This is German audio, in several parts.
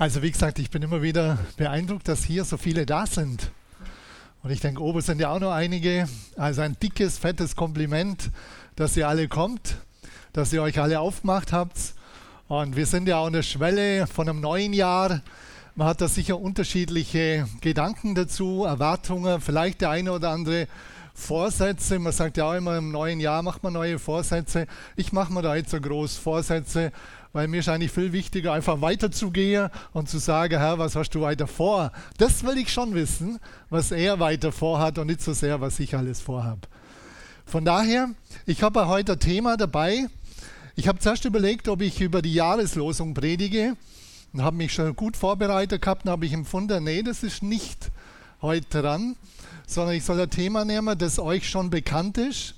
Also wie gesagt, ich bin immer wieder beeindruckt, dass hier so viele da sind. Und ich denke, oben sind ja auch noch einige. Also ein dickes, fettes Kompliment, dass ihr alle kommt, dass ihr euch alle aufgemacht habt. Und wir sind ja auch an der Schwelle von einem neuen Jahr. Man hat da sicher unterschiedliche Gedanken dazu, Erwartungen, vielleicht der eine oder andere Vorsätze. Man sagt ja auch immer, im neuen Jahr macht man neue Vorsätze. Ich mache mir da jetzt so groß Vorsätze, weil mir ist eigentlich viel wichtiger, einfach weiterzugehen und zu sagen, Herr, was hast du weiter vor? Das will ich schon wissen, was er weiter vorhat und nicht so sehr, was ich alles vorhabe. Von daher, ich habe heute ein Thema dabei. Ich habe zuerst überlegt, ob ich über die Jahreslosung predige und habe mich schon gut vorbereitet gehabt und habe ich empfunden, nee, das ist nicht heute dran, sondern ich soll ein Thema nehmen, das euch schon bekannt ist,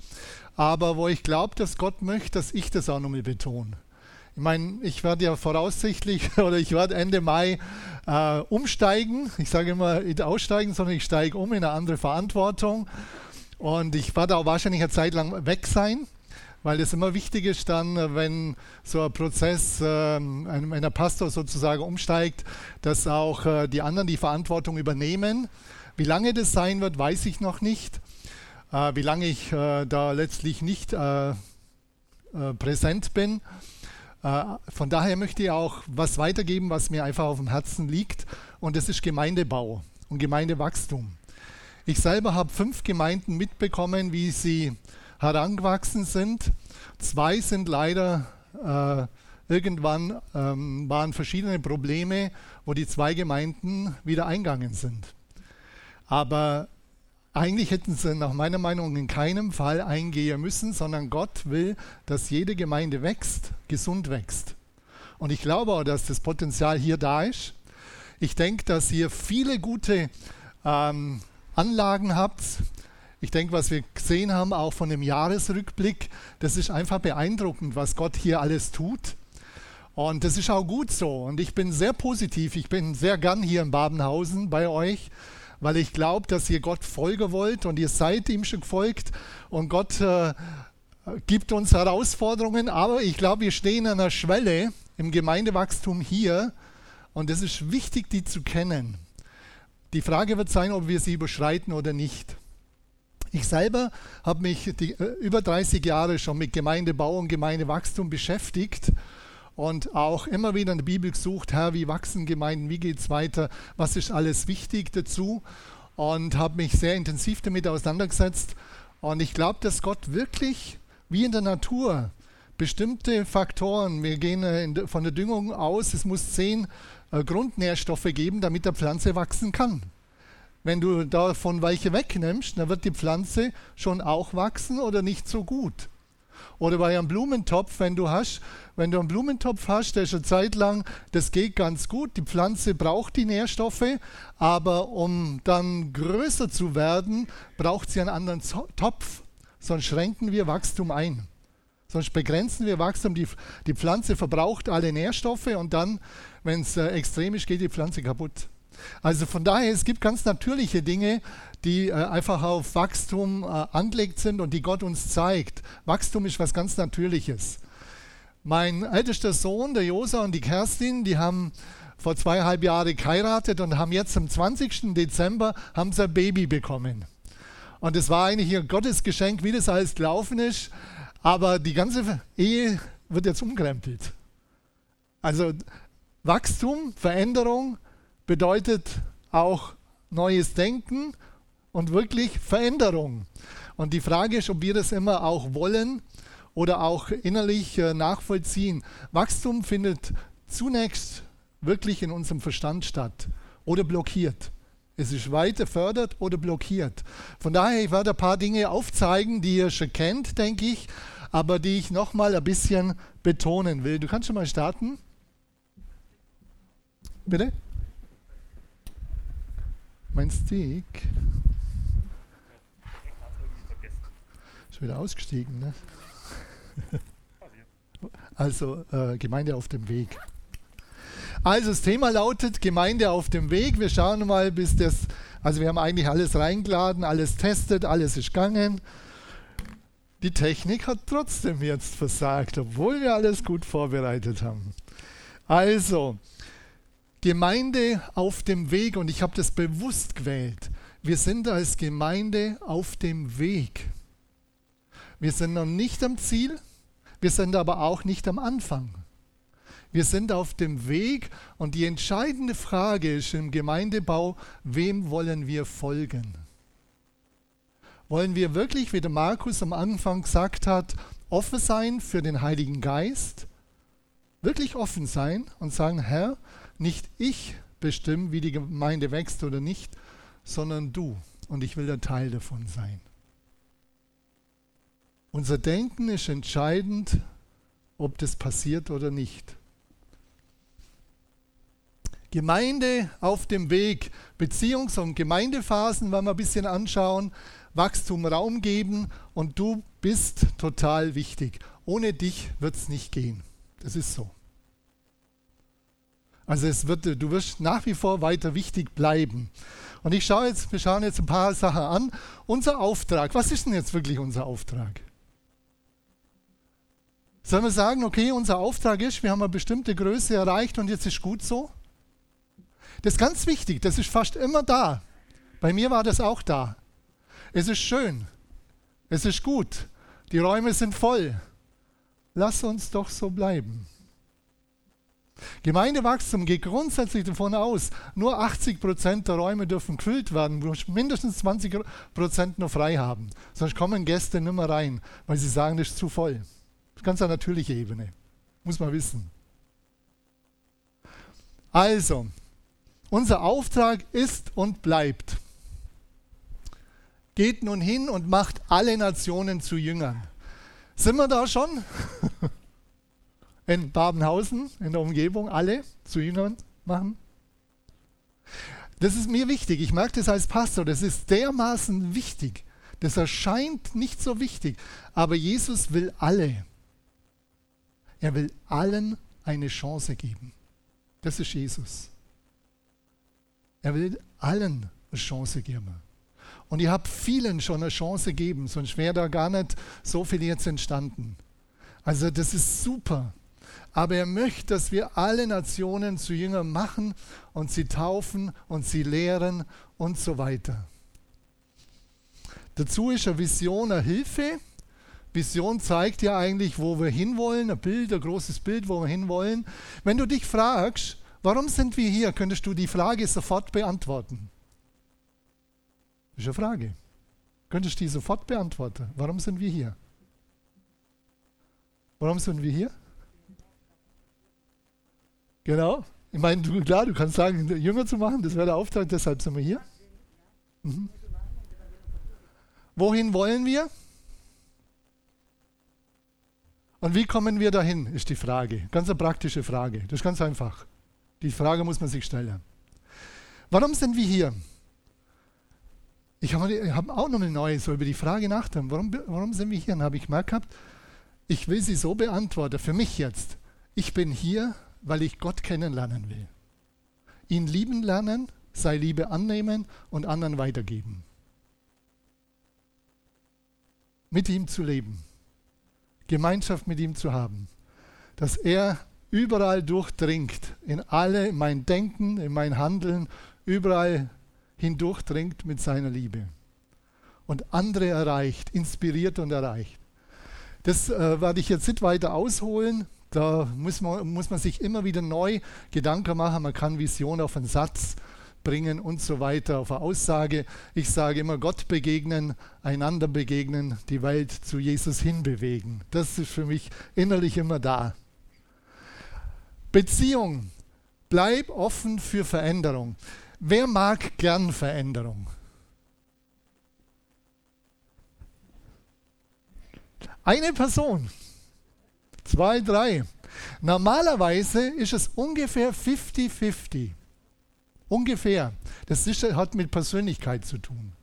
aber wo ich glaube, dass Gott möchte, dass ich das auch nochmal betone. Ich meine, ich werde ja voraussichtlich oder ich werde Ende Mai äh, umsteigen. Ich sage immer nicht aussteigen, sondern ich steige um in eine andere Verantwortung. Und ich werde auch wahrscheinlich eine Zeit lang weg sein, weil es immer wichtig ist dann, wenn so ein Prozess, äh, wenn der Pastor sozusagen umsteigt, dass auch äh, die anderen die Verantwortung übernehmen. Wie lange das sein wird, weiß ich noch nicht. Äh, wie lange ich äh, da letztlich nicht äh, äh, präsent bin. Äh, von daher möchte ich auch was weitergeben, was mir einfach auf dem Herzen liegt. Und das ist Gemeindebau und Gemeindewachstum. Ich selber habe fünf Gemeinden mitbekommen, wie sie herangewachsen sind. Zwei sind leider äh, irgendwann ähm, waren verschiedene Probleme, wo die zwei Gemeinden wieder eingegangen sind. Aber eigentlich hätten sie nach meiner Meinung in keinem Fall eingehen müssen, sondern Gott will, dass jede Gemeinde wächst, gesund wächst. Und ich glaube auch, dass das Potenzial hier da ist. Ich denke, dass ihr viele gute ähm, Anlagen habt. Ich denke, was wir gesehen haben, auch von dem Jahresrückblick, das ist einfach beeindruckend, was Gott hier alles tut. Und das ist auch gut so. Und ich bin sehr positiv. Ich bin sehr gern hier in Babenhausen bei euch weil ich glaube, dass ihr Gott folgen wollt und ihr seid ihm schon gefolgt und Gott äh, gibt uns Herausforderungen, aber ich glaube, wir stehen an einer Schwelle im Gemeindewachstum hier und es ist wichtig, die zu kennen. Die Frage wird sein, ob wir sie überschreiten oder nicht. Ich selber habe mich die, äh, über 30 Jahre schon mit Gemeindebau und Gemeindewachstum beschäftigt und auch immer wieder in der Bibel gesucht, Herr, wie wachsen Gemeinden, wie geht es weiter, was ist alles wichtig dazu und habe mich sehr intensiv damit auseinandergesetzt. Und ich glaube, dass Gott wirklich, wie in der Natur, bestimmte Faktoren, wir gehen äh, von der Düngung aus, es muss zehn äh, Grundnährstoffe geben, damit der Pflanze wachsen kann. Wenn du davon welche wegnimmst, dann wird die Pflanze schon auch wachsen oder nicht so gut. Oder bei einem Blumentopf, wenn du hast, wenn du einen Blumentopf hast, der schon Zeit lang, das geht ganz gut. Die Pflanze braucht die Nährstoffe, aber um dann größer zu werden, braucht sie einen anderen Topf. Sonst schränken wir Wachstum ein. Sonst begrenzen wir Wachstum. Die, die Pflanze verbraucht alle Nährstoffe und dann, wenn es äh, extrem ist, geht die Pflanze kaputt. Also von daher, es gibt ganz natürliche Dinge, die äh, einfach auf Wachstum äh, angelegt sind und die Gott uns zeigt. Wachstum ist was ganz Natürliches. Mein ältester Sohn, der Josa und die Kerstin, die haben vor zweieinhalb Jahren geheiratet und haben jetzt am 20. Dezember haben sie ein Baby bekommen. Und es war eigentlich ihr Gottesgeschenk, wie das alles gelaufen ist. Aber die ganze Ehe wird jetzt umkrempelt. Also Wachstum, Veränderung bedeutet auch neues Denken und wirklich Veränderung. Und die Frage ist, ob wir das immer auch wollen oder auch innerlich äh, nachvollziehen. Wachstum findet zunächst wirklich in unserem Verstand statt oder blockiert. Es ist weiter fördert oder blockiert. Von daher, ich werde ein paar Dinge aufzeigen, die ihr schon kennt, denke ich, aber die ich nochmal ein bisschen betonen will. Du kannst schon mal starten. Bitte? Mein Stick. Wieder ausgestiegen, ne? Also äh, Gemeinde auf dem Weg. Also das Thema lautet Gemeinde auf dem Weg. Wir schauen mal, bis das, also wir haben eigentlich alles reingeladen, alles testet, alles ist gegangen. Die Technik hat trotzdem jetzt versagt, obwohl wir alles gut vorbereitet haben. Also, Gemeinde auf dem Weg und ich habe das bewusst gewählt. Wir sind als Gemeinde auf dem Weg. Wir sind noch nicht am Ziel, wir sind aber auch nicht am Anfang. Wir sind auf dem Weg und die entscheidende Frage ist im Gemeindebau, wem wollen wir folgen? Wollen wir wirklich, wie der Markus am Anfang gesagt hat, offen sein für den Heiligen Geist? Wirklich offen sein und sagen, Herr, nicht ich bestimme, wie die Gemeinde wächst oder nicht, sondern du. Und ich will der Teil davon sein. Unser Denken ist entscheidend, ob das passiert oder nicht. Gemeinde auf dem Weg, Beziehungs- und Gemeindephasen wollen wir ein bisschen anschauen, Wachstum Raum geben und du bist total wichtig. Ohne dich wird es nicht gehen. Das ist so. Also es wird, du wirst nach wie vor weiter wichtig bleiben. Und ich schaue jetzt, wir schauen jetzt ein paar Sachen an. Unser Auftrag, was ist denn jetzt wirklich unser Auftrag? Sollen wir sagen, okay, unser Auftrag ist, wir haben eine bestimmte Größe erreicht und jetzt ist gut so? Das ist ganz wichtig, das ist fast immer da. Bei mir war das auch da. Es ist schön, es ist gut, die Räume sind voll. Lass uns doch so bleiben. Gemeindewachstum geht grundsätzlich davon aus, nur 80 Prozent der Räume dürfen gefüllt werden, du musst mindestens 20 Prozent noch frei haben. Sonst kommen Gäste nicht mehr rein, weil sie sagen, das ist zu voll. Ganz eine natürliche Ebene. Muss man wissen. Also, unser Auftrag ist und bleibt. Geht nun hin und macht alle Nationen zu Jüngern. Sind wir da schon? In Babenhausen, in der Umgebung, alle zu Jüngern machen? Das ist mir wichtig. Ich merke das als Pastor. Das ist dermaßen wichtig. Das erscheint nicht so wichtig. Aber Jesus will alle. Er will allen eine Chance geben. Das ist Jesus. Er will allen eine Chance geben. Und ich habe vielen schon eine Chance gegeben, sonst wäre da gar nicht so viel jetzt entstanden. Also das ist super. Aber er möchte, dass wir alle Nationen zu Jüngern machen und sie taufen und sie lehren und so weiter. Dazu ist eine Vision eine Hilfe. Vision zeigt ja eigentlich, wo wir hinwollen, ein Bild, ein großes Bild, wo wir hinwollen. Wenn du dich fragst, Warum sind wir hier? Könntest du die Frage sofort beantworten? Das ist eine Frage. Könntest du die sofort beantworten? Warum sind wir hier? Warum sind wir hier? Genau. Ich meine, du, klar, du kannst sagen, Jünger zu machen, das wäre der Auftrag, deshalb sind wir hier. Mhm. Wohin wollen wir? Und wie kommen wir dahin, ist die Frage. Ganz eine praktische Frage. Das ist ganz einfach. Die Frage muss man sich stellen. Warum sind wir hier? Ich habe hab auch noch eine neue, so über die Frage nachdenken. Warum, warum sind wir hier? Dann habe ich gemerkt gehabt, ich will sie so beantworten, für mich jetzt. Ich bin hier, weil ich Gott kennenlernen will. Ihn lieben lernen, sei Liebe annehmen und anderen weitergeben. Mit ihm zu leben. Gemeinschaft mit ihm zu haben. Dass er überall durchdringt, in alle, in mein Denken, in mein Handeln, überall hindurchdringt mit seiner Liebe. Und andere erreicht, inspiriert und erreicht. Das äh, werde ich jetzt nicht weiter ausholen. Da muss man, muss man sich immer wieder neu Gedanken machen. Man kann Vision auf einen Satz bringen und so weiter, auf eine Aussage. Ich sage immer, Gott begegnen, einander begegnen, die Welt zu Jesus hinbewegen. Das ist für mich innerlich immer da. Beziehung. Bleib offen für Veränderung. Wer mag gern Veränderung? Eine Person. Zwei, drei. Normalerweise ist es ungefähr 50-50. Ungefähr. Das ist, hat mit Persönlichkeit zu tun.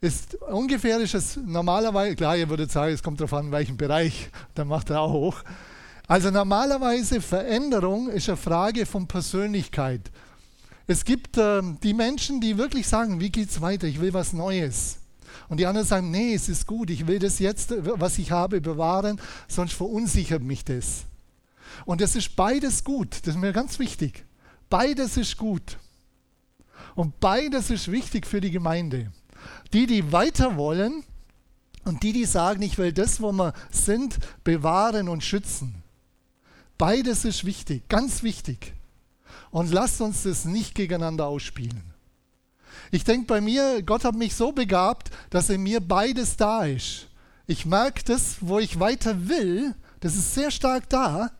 Ist, ungefähr ist es normalerweise, klar, ihr würdet sagen, es kommt darauf an, in welchem Bereich, dann macht er auch hoch. Also normalerweise Veränderung ist eine Frage von Persönlichkeit. Es gibt äh, die Menschen, die wirklich sagen, wie geht es weiter? Ich will was Neues. Und die anderen sagen, nee, es ist gut, ich will das jetzt, was ich habe, bewahren, sonst verunsichert mich das. Und das ist beides gut, das ist mir ganz wichtig. Beides ist gut. Und beides ist wichtig für die Gemeinde. Die, die weiter wollen und die, die sagen, ich will das, wo wir sind, bewahren und schützen. Beides ist wichtig, ganz wichtig. Und lasst uns das nicht gegeneinander ausspielen. Ich denke bei mir, Gott hat mich so begabt, dass in mir beides da ist. Ich merke das, wo ich weiter will, das ist sehr stark da.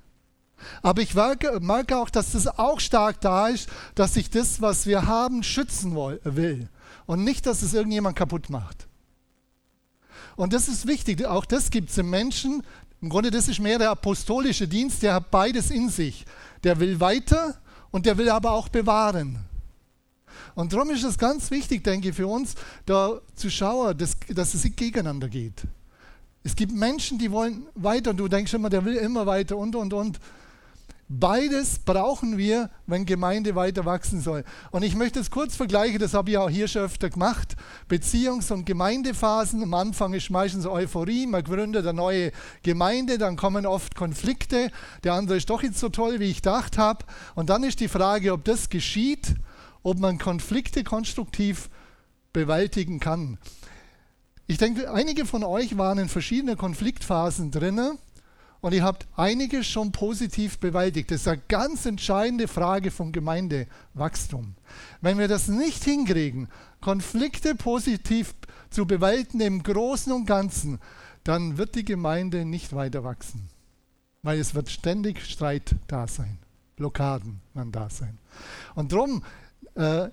Aber ich merke, auch, dass das auch stark da ist, dass ich das, was wir haben, schützen will. Und nicht, dass es irgendjemand kaputt macht. Und das ist wichtig. Auch das gibt es im Menschen. Im Grunde, das ist mehr der apostolische Dienst, der hat beides in sich. Der will weiter und der will aber auch bewahren. Und darum ist es ganz wichtig, denke ich, für uns, da zu schauen, dass, dass es gegeneinander geht. Es gibt Menschen, die wollen weiter und du denkst immer, der will immer weiter und, und, und. Beides brauchen wir, wenn Gemeinde weiter wachsen soll. Und ich möchte es kurz vergleichen, das habe ich auch hier schon öfter gemacht. Beziehungs- und Gemeindephasen. Am Anfang ist meistens Euphorie, man gründet eine neue Gemeinde, dann kommen oft Konflikte. Der andere ist doch nicht so toll, wie ich gedacht habe. Und dann ist die Frage, ob das geschieht, ob man Konflikte konstruktiv bewältigen kann. Ich denke, einige von euch waren in verschiedenen Konfliktphasen drinnen und ihr habt einiges schon positiv bewältigt. Das ist eine ganz entscheidende Frage vom Gemeindewachstum. Wenn wir das nicht hinkriegen, Konflikte positiv zu bewältigen im Großen und Ganzen, dann wird die Gemeinde nicht weiter wachsen. Weil es wird ständig Streit da sein, Blockaden werden da sein. Und darum äh,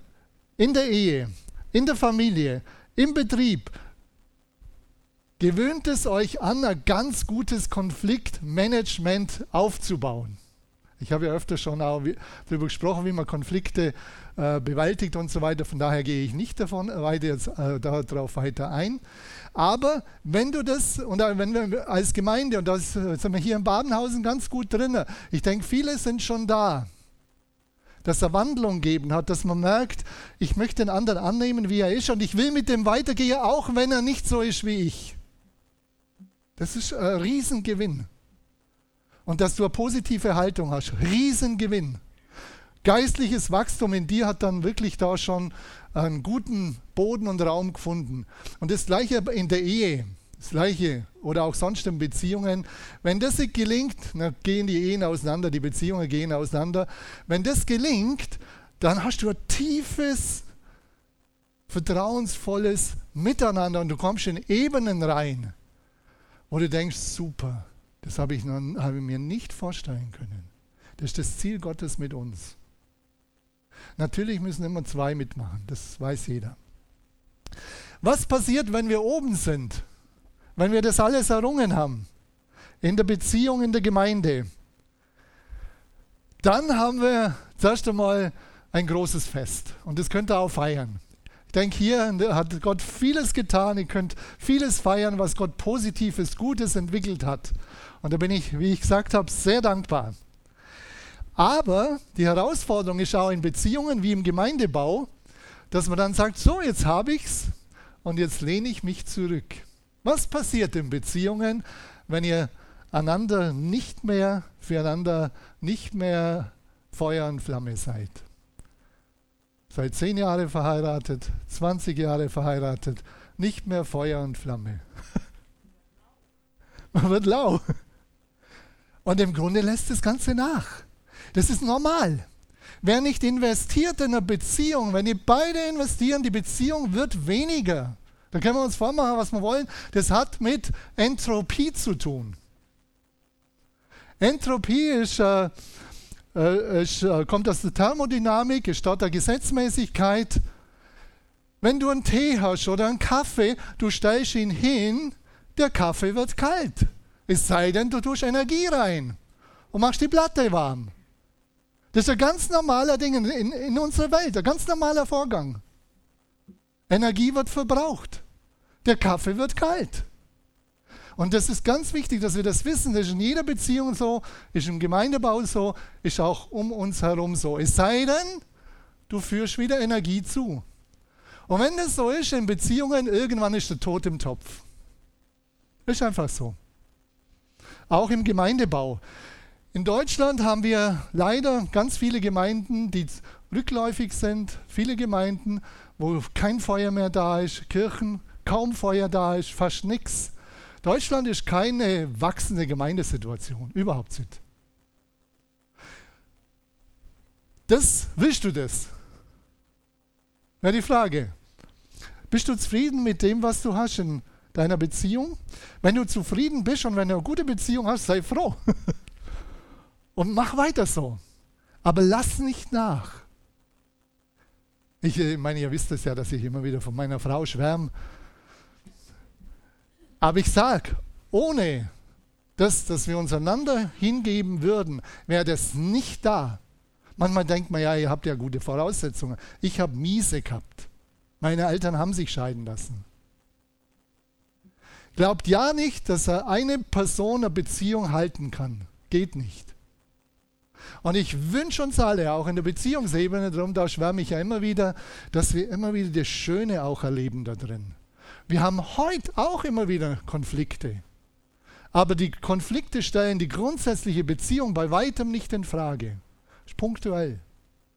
in der Ehe, in der Familie, im Betrieb, gewöhnt es euch an, ein ganz gutes Konfliktmanagement aufzubauen. Ich habe ja öfter schon auch darüber gesprochen, wie man Konflikte äh, bewältigt und so weiter. Von daher gehe ich nicht davon weiter jetzt äh, darauf weiter ein. Aber wenn du das, und wenn wir als Gemeinde, und da sind wir hier in Badenhausen ganz gut drin, ich denke, viele sind schon da, dass er Wandlung geben hat, dass man merkt, ich möchte den anderen annehmen, wie er ist, und ich will mit dem weitergehen, auch wenn er nicht so ist wie ich. Das ist ein Riesengewinn. Und dass du eine positive Haltung hast, Riesengewinn. Geistliches Wachstum in dir hat dann wirklich da schon einen guten Boden und Raum gefunden. Und das gleiche in der Ehe, das gleiche oder auch sonst in Beziehungen. Wenn das nicht gelingt, dann gehen die Ehen auseinander, die Beziehungen gehen auseinander. Wenn das gelingt, dann hast du ein tiefes, vertrauensvolles Miteinander und du kommst in Ebenen rein wo du denkst, super, das habe ich, noch, habe ich mir nicht vorstellen können. Das ist das Ziel Gottes mit uns. Natürlich müssen immer zwei mitmachen, das weiß jeder. Was passiert, wenn wir oben sind? Wenn wir das alles errungen haben? In der Beziehung, in der Gemeinde? Dann haben wir zuerst einmal ein großes Fest und das könnt ihr auch feiern denke, hier hat Gott vieles getan. Ihr könnt vieles feiern, was Gott Positives, Gutes entwickelt hat. Und da bin ich, wie ich gesagt habe, sehr dankbar. Aber die Herausforderung ist auch in Beziehungen wie im Gemeindebau, dass man dann sagt, so, jetzt habe ich es und jetzt lehne ich mich zurück. Was passiert in Beziehungen, wenn ihr einander nicht mehr, füreinander nicht mehr Feuer und Flamme seid? Seit zehn Jahren verheiratet, 20 Jahre verheiratet, nicht mehr Feuer und Flamme. Man wird lau. Und im Grunde lässt das Ganze nach. Das ist normal. Wer nicht investiert in eine Beziehung, wenn ihr beide investieren, die Beziehung wird weniger. Da können wir uns vormachen, was wir wollen. Das hat mit Entropie zu tun. Entropie ist äh, es äh, kommt aus der Thermodynamik, es statt der Gesetzmäßigkeit. Wenn du einen Tee hast oder einen Kaffee, du stellst ihn hin, der Kaffee wird kalt. Es sei denn, du tust Energie rein und machst die Platte warm. Das ist ein ganz normaler Ding in, in, in unserer Welt, ein ganz normaler Vorgang. Energie wird verbraucht. Der Kaffee wird kalt. Und das ist ganz wichtig, dass wir das wissen. Das ist in jeder Beziehung so, ist im Gemeindebau so, ist auch um uns herum so. Es sei denn, du führst wieder Energie zu. Und wenn das so ist in Beziehungen, irgendwann ist der Tod im Topf. Ist einfach so. Auch im Gemeindebau. In Deutschland haben wir leider ganz viele Gemeinden, die rückläufig sind, viele Gemeinden, wo kein Feuer mehr da ist, Kirchen, kaum Feuer da ist, fast nichts. Deutschland ist keine wachsende Gemeindesituation, überhaupt nicht. Das, willst du das? Wäre die Frage. Bist du zufrieden mit dem, was du hast in deiner Beziehung? Wenn du zufrieden bist und wenn du eine gute Beziehung hast, sei froh. und mach weiter so. Aber lass nicht nach. Ich äh, meine, ihr wisst es ja, dass ich immer wieder von meiner Frau schwärme. Aber ich sage, ohne das, dass wir uns einander hingeben würden, wäre das nicht da. Manchmal denkt man ja, ihr habt ja gute Voraussetzungen. Ich habe miese gehabt. Meine Eltern haben sich scheiden lassen. Glaubt ja nicht, dass eine Person eine Beziehung halten kann. Geht nicht. Und ich wünsche uns alle, auch in der Beziehungsebene, darum da schwärme ich ja immer wieder, dass wir immer wieder das Schöne auch erleben da drin. Wir haben heute auch immer wieder Konflikte. Aber die Konflikte stellen die grundsätzliche Beziehung bei weitem nicht in Frage. Ist punktuell.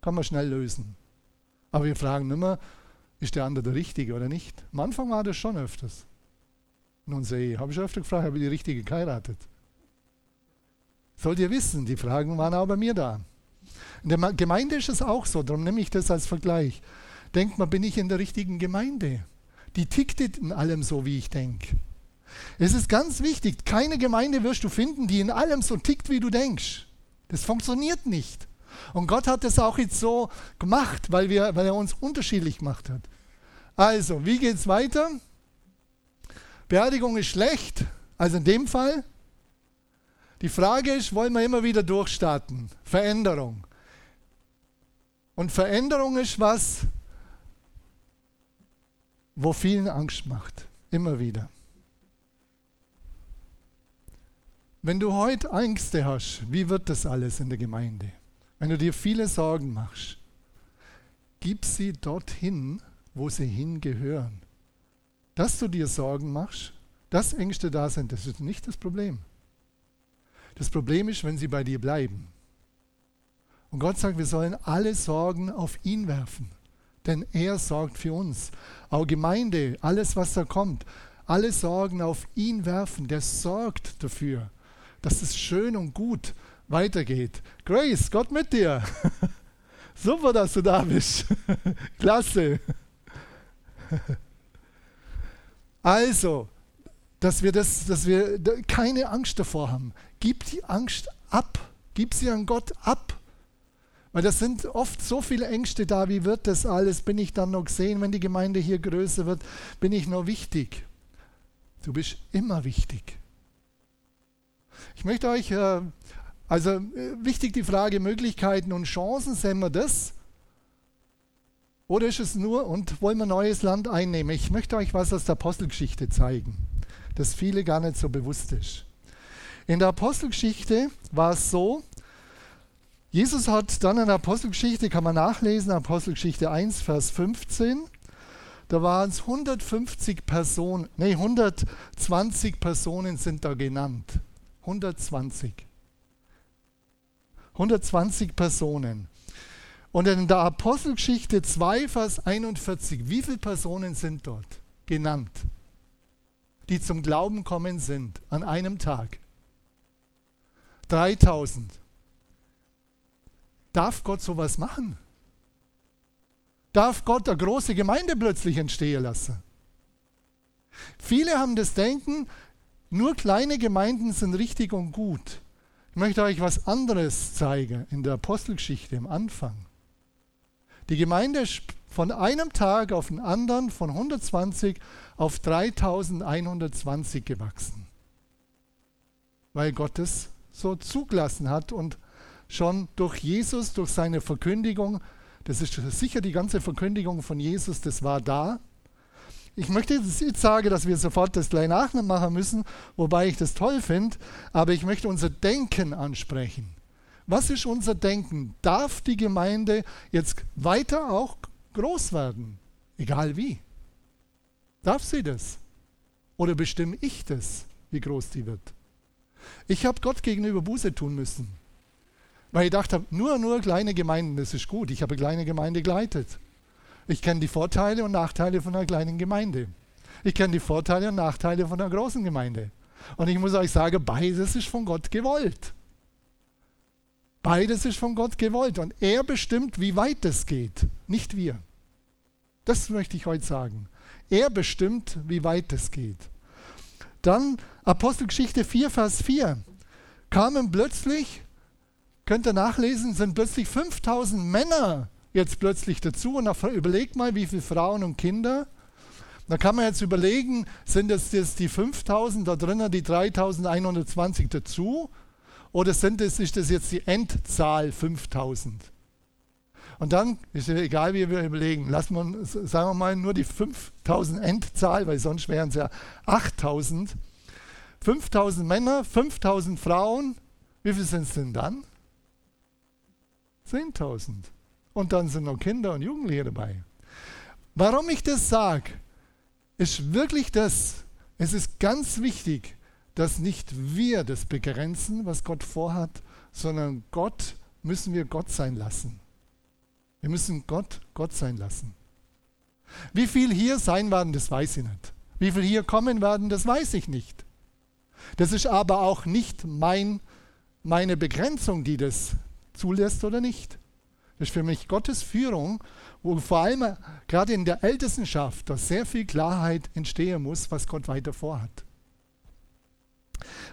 Kann man schnell lösen. Aber wir fragen immer, ist der andere der Richtige oder nicht? Am Anfang war das schon öfters. Nun sehe habe ich öfter gefragt, habe ich die Richtige geheiratet? Sollt ihr wissen, die Fragen waren auch bei mir da. In der Gemeinde ist es auch so, darum nehme ich das als Vergleich. Denkt mal, bin ich in der richtigen Gemeinde? Die tickt in allem so, wie ich denke. Es ist ganz wichtig, keine Gemeinde wirst du finden, die in allem so tickt, wie du denkst. Das funktioniert nicht. Und Gott hat es auch jetzt so gemacht, weil, wir, weil er uns unterschiedlich gemacht hat. Also, wie geht es weiter? Beerdigung ist schlecht, also in dem Fall. Die Frage ist, wollen wir immer wieder durchstarten? Veränderung. Und Veränderung ist was, wo vielen Angst macht. Immer wieder. Wenn du heute Ängste hast, wie wird das alles in der Gemeinde? Wenn du dir viele Sorgen machst, gib sie dorthin, wo sie hingehören. Dass du dir Sorgen machst, dass Ängste da sind, das ist nicht das Problem. Das Problem ist, wenn sie bei dir bleiben. Und Gott sagt, wir sollen alle Sorgen auf ihn werfen, denn er sorgt für uns. Auch Gemeinde, alles, was da kommt, alle Sorgen auf ihn werfen, der sorgt dafür, dass es schön und gut weitergeht. Grace, Gott mit dir. Super, dass du da bist. Klasse. Also, dass wir, das, dass wir keine Angst davor haben. Gib die Angst ab. Gib sie an Gott ab. Weil das sind oft so viele Ängste da, wie wird das alles? Bin ich dann noch gesehen, wenn die Gemeinde hier größer wird? Bin ich noch wichtig? Du bist immer wichtig. Ich möchte euch äh, also äh, wichtig die Frage Möglichkeiten und Chancen, sehen wir das? Oder ist es nur, und wollen wir neues Land einnehmen? Ich möchte euch was aus der Apostelgeschichte zeigen, das viele gar nicht so bewusst ist. In der Apostelgeschichte war es so, Jesus hat dann in der Apostelgeschichte, kann man nachlesen, Apostelgeschichte 1, Vers 15, da waren es 150 Personen, nee, 120 Personen sind da genannt. 120. 120 Personen. Und in der Apostelgeschichte 2, Vers 41, wie viele Personen sind dort genannt, die zum Glauben kommen sind an einem Tag? 3000. Darf Gott sowas machen? Darf Gott eine große Gemeinde plötzlich entstehen lassen? Viele haben das Denken, nur kleine Gemeinden sind richtig und gut. Ich möchte euch was anderes zeigen in der Apostelgeschichte im Anfang. Die Gemeinde ist von einem Tag auf den anderen von 120 auf 3120 gewachsen, weil Gott es so zugelassen hat und schon durch Jesus, durch seine Verkündigung, das ist sicher die ganze Verkündigung von Jesus, das war da, ich möchte jetzt sagen, dass wir sofort das gleich nachmachen müssen, wobei ich das toll finde, aber ich möchte unser Denken ansprechen. Was ist unser Denken? Darf die Gemeinde jetzt weiter auch groß werden? Egal wie. Darf sie das? Oder bestimme ich das, wie groß die wird? Ich habe Gott gegenüber Buße tun müssen. Weil ich dachte, nur, nur kleine Gemeinden, das ist gut. Ich habe eine kleine Gemeinde geleitet. Ich kenne die Vorteile und Nachteile von einer kleinen Gemeinde. Ich kenne die Vorteile und Nachteile von einer großen Gemeinde. Und ich muss euch sagen, beides ist von Gott gewollt. Beides ist von Gott gewollt. Und er bestimmt, wie weit es geht, nicht wir. Das möchte ich heute sagen. Er bestimmt, wie weit es geht. Dann Apostelgeschichte 4, Vers 4. Kamen plötzlich, könnt ihr nachlesen, sind plötzlich 5000 Männer jetzt plötzlich dazu. Und überlegt mal, wie viele Frauen und Kinder. Da kann man jetzt überlegen, sind es jetzt die 5000 da drinnen, die 3120 dazu? Oder sind es, ist das jetzt die Endzahl 5000? Und dann ist es egal, wie wir überlegen, lassen wir, sagen wir mal, nur die 5000 Endzahl, weil sonst wären es ja 8000. 5000 Männer, 5000 Frauen, wie viel sind es denn dann? 10.000. Und dann sind noch Kinder und Jugendliche dabei. Warum ich das sage, ist wirklich das, es ist ganz wichtig, dass nicht wir das begrenzen, was Gott vorhat, sondern Gott müssen wir Gott sein lassen. Wir müssen Gott Gott sein lassen. Wie viel hier sein werden, das weiß ich nicht. Wie viel hier kommen werden, das weiß ich nicht. Das ist aber auch nicht mein, meine Begrenzung, die das zulässt oder nicht. Das ist für mich Gottes Führung, wo vor allem gerade in der Ältestenschaft da sehr viel Klarheit entstehen muss, was Gott weiter vorhat.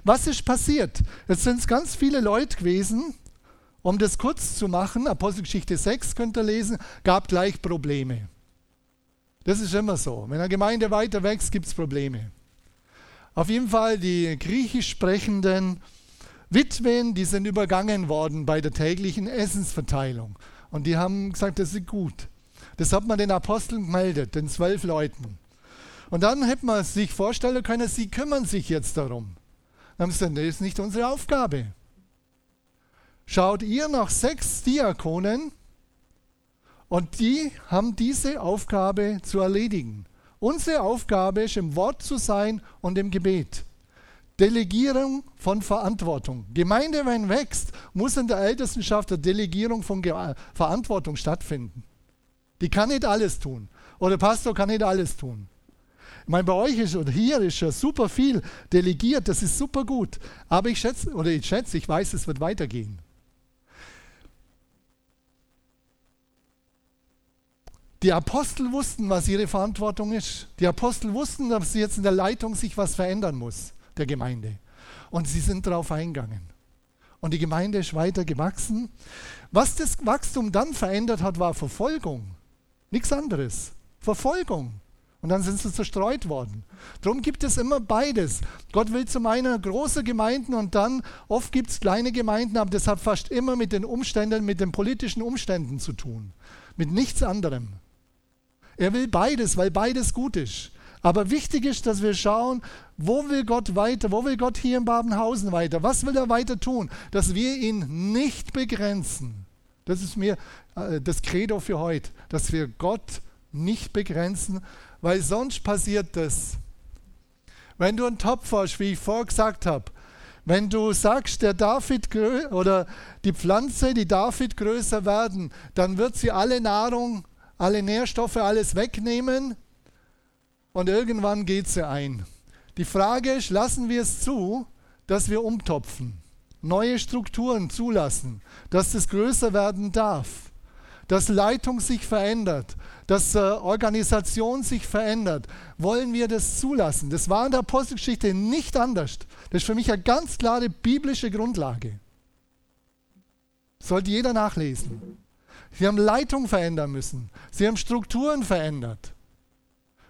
Was ist passiert? Es sind ganz viele Leute gewesen, um das kurz zu machen, Apostelgeschichte 6 könnt ihr lesen, gab gleich Probleme. Das ist immer so. Wenn eine Gemeinde weiter wächst, gibt es Probleme. Auf jeden Fall die griechisch sprechenden Witwen, die sind übergangen worden bei der täglichen Essensverteilung. Und die haben gesagt, das ist gut. Das hat man den Aposteln gemeldet, den zwölf Leuten. Und dann hätte man sich vorstellen können, sie kümmern sich jetzt darum. Dann haben sie gesagt, das ist nicht unsere Aufgabe schaut ihr nach sechs Diakonen und die haben diese Aufgabe zu erledigen. Unsere Aufgabe ist, im Wort zu sein und im Gebet. Delegierung von Verantwortung. Gemeinde, wenn wächst, muss in der Ältestenschaft der Delegierung von Ge Verantwortung stattfinden. Die kann nicht alles tun. Oder Pastor kann nicht alles tun. Ich meine, bei euch ist oder hier ist ja super viel delegiert, das ist super gut. Aber ich schätze, oder ich schätze, ich weiß, es wird weitergehen. Die Apostel wussten, was ihre Verantwortung ist. Die Apostel wussten, dass jetzt in der Leitung sich was verändern muss, der Gemeinde. Und sie sind darauf eingegangen. Und die Gemeinde ist weiter gewachsen. Was das Wachstum dann verändert hat, war Verfolgung. Nichts anderes. Verfolgung. Und dann sind sie zerstreut worden. Darum gibt es immer beides. Gott will zum einen große Gemeinden und dann oft gibt es kleine Gemeinden, aber das hat fast immer mit den Umständen, mit den politischen Umständen zu tun. Mit nichts anderem. Er will beides, weil beides gut ist. Aber wichtig ist, dass wir schauen, wo will Gott weiter, wo will Gott hier in Babenhausen weiter, was will er weiter tun, dass wir ihn nicht begrenzen. Das ist mir äh, das Credo für heute, dass wir Gott nicht begrenzen, weil sonst passiert das. Wenn du einen Topf hast, wie ich vorher gesagt habe, wenn du sagst, der David oder die Pflanze, die David größer werden, dann wird sie alle Nahrung alle Nährstoffe, alles wegnehmen und irgendwann geht sie ein. Die Frage ist, lassen wir es zu, dass wir umtopfen, neue Strukturen zulassen, dass es größer werden darf, dass Leitung sich verändert, dass äh, Organisation sich verändert. Wollen wir das zulassen? Das war in der Apostelgeschichte nicht anders. Das ist für mich eine ganz klare biblische Grundlage. Sollte jeder nachlesen. Sie haben Leitung verändern müssen. Sie haben Strukturen verändert.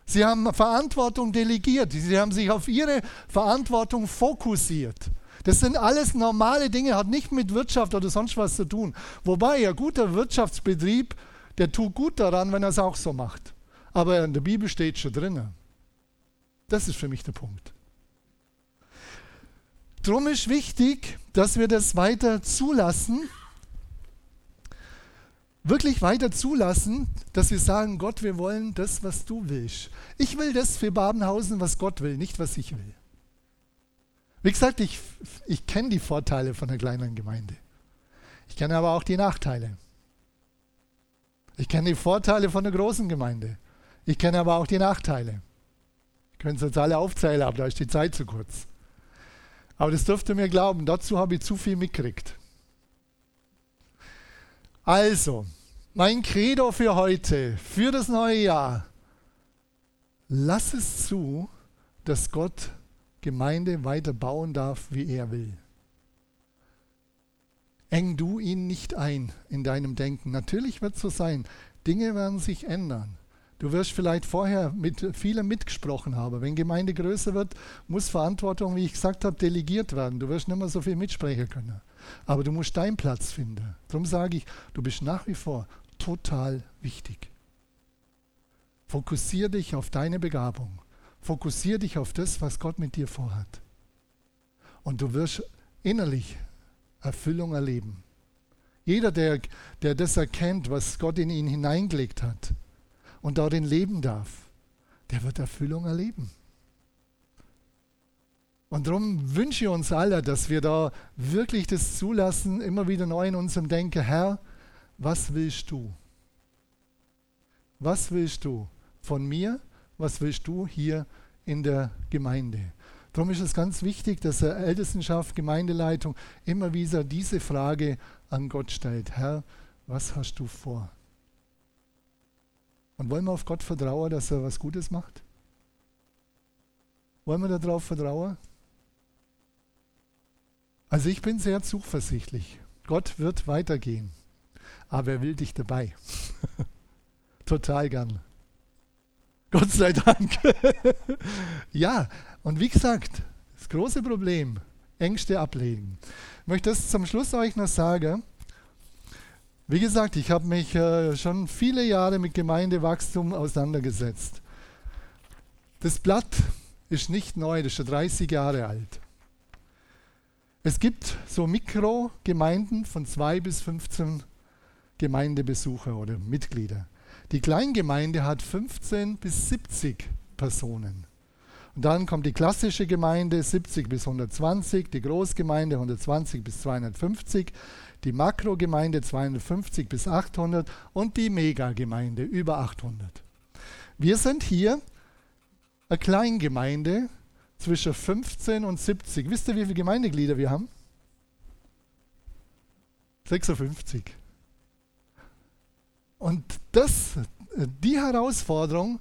Sie haben Verantwortung delegiert. Sie haben sich auf ihre Verantwortung fokussiert. Das sind alles normale Dinge, hat nicht mit Wirtschaft oder sonst was zu tun. Wobei ein guter Wirtschaftsbetrieb, der tut gut daran, wenn er es auch so macht. Aber in der Bibel steht schon drin. Das ist für mich der Punkt. Drum ist wichtig, dass wir das weiter zulassen wirklich weiter zulassen, dass wir sagen, Gott, wir wollen das, was du willst. Ich will das für Babenhausen, was Gott will, nicht was ich will. Wie gesagt, ich, ich kenne die Vorteile von einer kleinen Gemeinde. Ich kenne aber auch die Nachteile. Ich kenne die Vorteile von der großen Gemeinde. Ich kenne aber auch die Nachteile. Ich könnte es jetzt alle aufzählen, aber da ist die Zeit zu kurz. Aber das dürft ihr mir glauben, dazu habe ich zu viel mitgekriegt. Also, mein Credo für heute, für das neue Jahr. Lass es zu, dass Gott Gemeinde weiter bauen darf, wie er will. Eng du ihn nicht ein in deinem Denken. Natürlich wird es so sein. Dinge werden sich ändern. Du wirst vielleicht vorher mit vielen mitgesprochen haben. Wenn Gemeinde größer wird, muss Verantwortung, wie ich gesagt habe, delegiert werden. Du wirst nicht mehr so viel mitsprechen können. Aber du musst deinen Platz finden. Darum sage ich, du bist nach wie vor total wichtig. Fokussiere dich auf deine Begabung. Fokussiere dich auf das, was Gott mit dir vorhat. Und du wirst innerlich Erfüllung erleben. Jeder, der, der das erkennt, was Gott in ihn hineingelegt hat und darin leben darf, der wird Erfüllung erleben. Und darum wünsche ich uns alle, dass wir da wirklich das zulassen, immer wieder neu in unserem Denken, Herr, was willst du? Was willst du von mir? Was willst du hier in der Gemeinde? Darum ist es ganz wichtig, dass der Ältestenschaft, Gemeindeleitung immer wieder diese Frage an Gott stellt. Herr, was hast du vor? Und wollen wir auf Gott vertrauen, dass er was Gutes macht? Wollen wir darauf vertrauen? Also ich bin sehr zuversichtlich. Gott wird weitergehen. Aber er will dich dabei. Total gern. Gott sei Dank. ja, und wie gesagt, das große Problem, Ängste ablegen. Ich möchte das zum Schluss euch noch sagen. Wie gesagt, ich habe mich äh, schon viele Jahre mit Gemeindewachstum auseinandergesetzt. Das Blatt ist nicht neu, das ist schon 30 Jahre alt. Es gibt so Mikrogemeinden von 2 bis 15 Gemeindebesucher oder Mitglieder. Die Kleingemeinde hat 15 bis 70 Personen. Und dann kommt die klassische Gemeinde 70 bis 120, die Großgemeinde 120 bis 250, die Makrogemeinde 250 bis 800 und die Megagemeinde über 800. Wir sind hier eine Kleingemeinde zwischen 15 und 70. Wisst ihr, wie viele Gemeindeglieder wir haben? 56. Und das, die Herausforderung,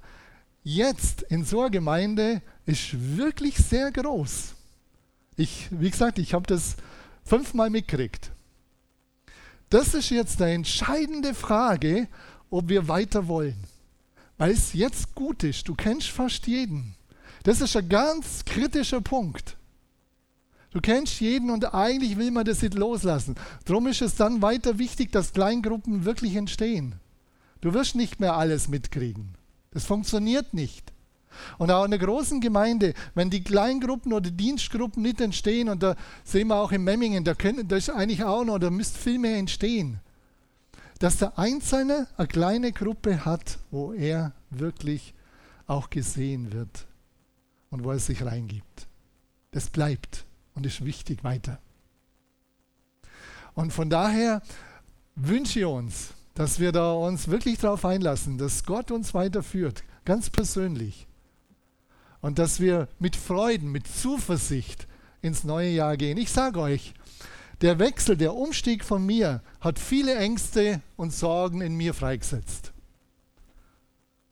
jetzt in so einer Gemeinde ist wirklich sehr groß. Ich, wie gesagt, ich habe das fünfmal mitgekriegt. Das ist jetzt eine entscheidende Frage, ob wir weiter wollen. Weil es jetzt gut ist. Du kennst fast jeden. Das ist ein ganz kritischer Punkt. Du kennst jeden und eigentlich will man das nicht loslassen. Darum ist es dann weiter wichtig, dass Kleingruppen wirklich entstehen. Du wirst nicht mehr alles mitkriegen. Das funktioniert nicht. Und auch in einer großen Gemeinde, wenn die Kleingruppen oder Dienstgruppen nicht entstehen, und da sehen wir auch in Memmingen, da, können, da ist eigentlich auch noch, da müsste viel mehr entstehen, dass der Einzelne eine kleine Gruppe hat, wo er wirklich auch gesehen wird und wo er sich reingibt. Das bleibt und ist wichtig weiter. Und von daher wünsche ich uns, dass wir da uns wirklich darauf einlassen, dass Gott uns weiterführt, ganz persönlich. Und dass wir mit Freuden, mit Zuversicht ins neue Jahr gehen. Ich sage euch, der Wechsel, der Umstieg von mir hat viele Ängste und Sorgen in mir freigesetzt.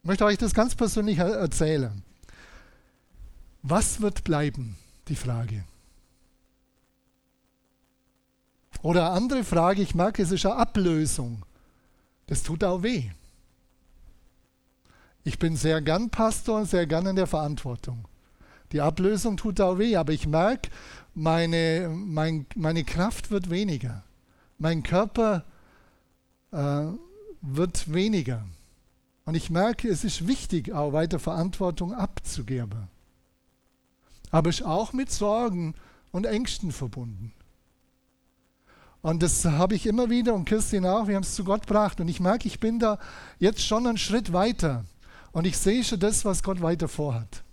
Ich möchte euch das ganz persönlich erzählen. Was wird bleiben? Die Frage. Oder andere Frage, ich merke, es ist eine Ablösung. Das tut auch weh. Ich bin sehr gern Pastor und sehr gern in der Verantwortung. Die Ablösung tut auch weh, aber ich merke, meine, mein, meine Kraft wird weniger. Mein Körper äh, wird weniger. Und ich merke, es ist wichtig, auch weiter Verantwortung abzugeben. Aber ist auch mit Sorgen und Ängsten verbunden. Und das habe ich immer wieder und Kirstin auch, wir haben es zu Gott gebracht. Und ich merke, ich bin da jetzt schon einen Schritt weiter. Und ich sehe schon das, was Gott weiter vorhat.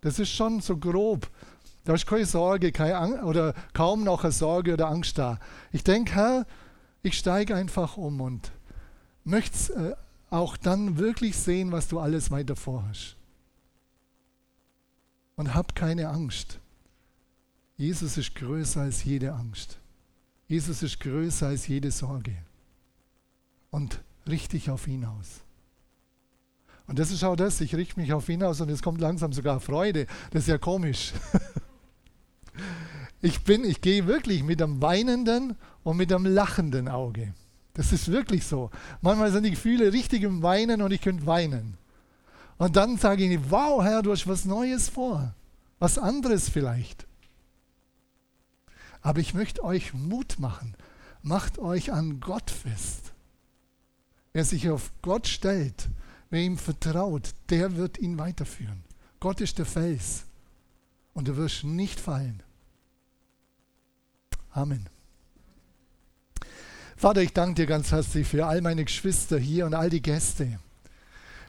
Das ist schon so grob Da ist keine Sorge keine Ang oder kaum noch eine Sorge oder Angst da. Ich denke, Herr, ich steige einfach um und möchte äh, auch dann wirklich sehen, was du alles weiter vorhast. Und hab keine Angst. Jesus ist größer als jede Angst. Jesus ist größer als jede Sorge. Und richte auf ihn aus. Und das ist auch das, ich richte mich auf ihn aus und es kommt langsam sogar Freude. Das ist ja komisch. Ich bin, ich gehe wirklich mit einem weinenden und mit einem lachenden Auge. Das ist wirklich so. Manchmal sind die Gefühle richtig im Weinen und ich könnte weinen. Und dann sage ich, wow, Herr, du hast was Neues vor. Was anderes vielleicht. Aber ich möchte euch Mut machen. Macht euch an Gott fest. Wer sich auf Gott stellt, wer ihm vertraut, der wird ihn weiterführen. Gott ist der Fels. Und du wirst nicht fallen. Amen. Vater, ich danke dir ganz herzlich für all meine Geschwister hier und all die Gäste.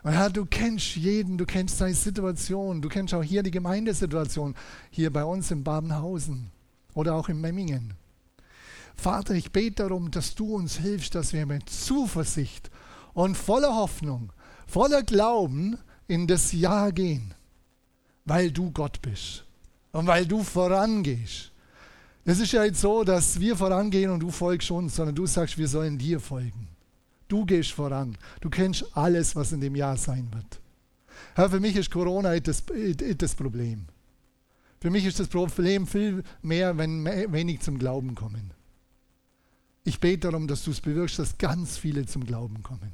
Und Herr, du kennst jeden, du kennst seine Situation, du kennst auch hier die Gemeindesituation, hier bei uns in Babenhausen oder auch in Memmingen. Vater, ich bete darum, dass du uns hilfst, dass wir mit Zuversicht und voller Hoffnung, voller Glauben in das Jahr gehen, weil du Gott bist und weil du vorangehst es ist ja jetzt so, dass wir vorangehen und du folgst uns, sondern du sagst, wir sollen dir folgen. Du gehst voran. Du kennst alles, was in dem Jahr sein wird. Herr, für mich ist Corona das, das Problem. Für mich ist das Problem viel mehr, wenn wenig zum Glauben kommen. Ich bete darum, dass du es bewirkst, dass ganz viele zum Glauben kommen.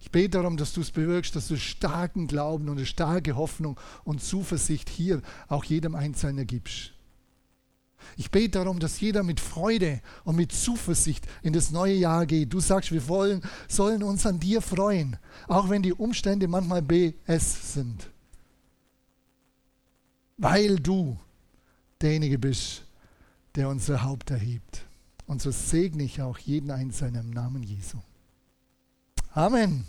Ich bete darum, dass du es bewirkst, dass du starken Glauben und eine starke Hoffnung und Zuversicht hier auch jedem Einzelnen gibst. Ich bete darum, dass jeder mit Freude und mit Zuversicht in das neue Jahr geht. Du sagst, wir wollen, sollen uns an dir freuen, auch wenn die Umstände manchmal BS sind. Weil du derjenige bist, der unser Haupt erhebt. Und so segne ich auch jeden Einzelnen im Namen Jesu. Amen.